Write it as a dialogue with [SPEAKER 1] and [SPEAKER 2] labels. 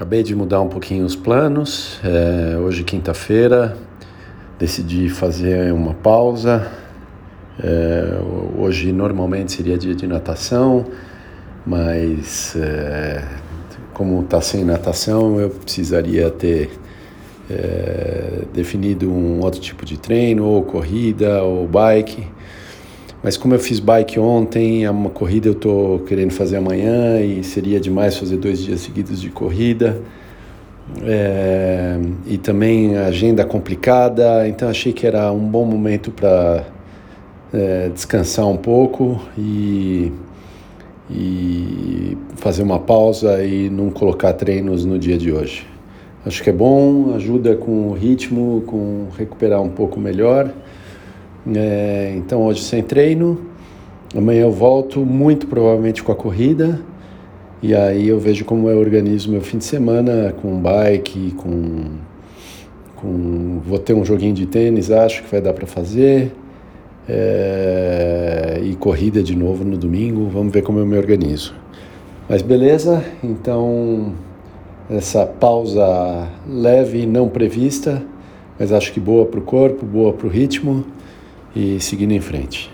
[SPEAKER 1] Acabei de mudar um pouquinho os planos. É, hoje, quinta-feira, decidi fazer uma pausa. É, hoje, normalmente, seria dia de natação, mas é, como está sem natação, eu precisaria ter é, definido um outro tipo de treino, ou corrida, ou bike. Mas como eu fiz bike ontem, uma corrida eu estou querendo fazer amanhã e seria demais fazer dois dias seguidos de corrida. É, e também agenda complicada, então achei que era um bom momento para é, descansar um pouco e, e fazer uma pausa e não colocar treinos no dia de hoje. Acho que é bom, ajuda com o ritmo, com recuperar um pouco melhor. É, então hoje sem treino, amanhã eu volto muito provavelmente com a corrida e aí eu vejo como eu organizo meu fim de semana com bike, com, com vou ter um joguinho de tênis, acho que vai dar para fazer é, e corrida de novo no domingo, vamos ver como eu me organizo. Mas beleza, então essa pausa leve, não prevista, mas acho que boa para o corpo, boa para o ritmo e seguindo em frente.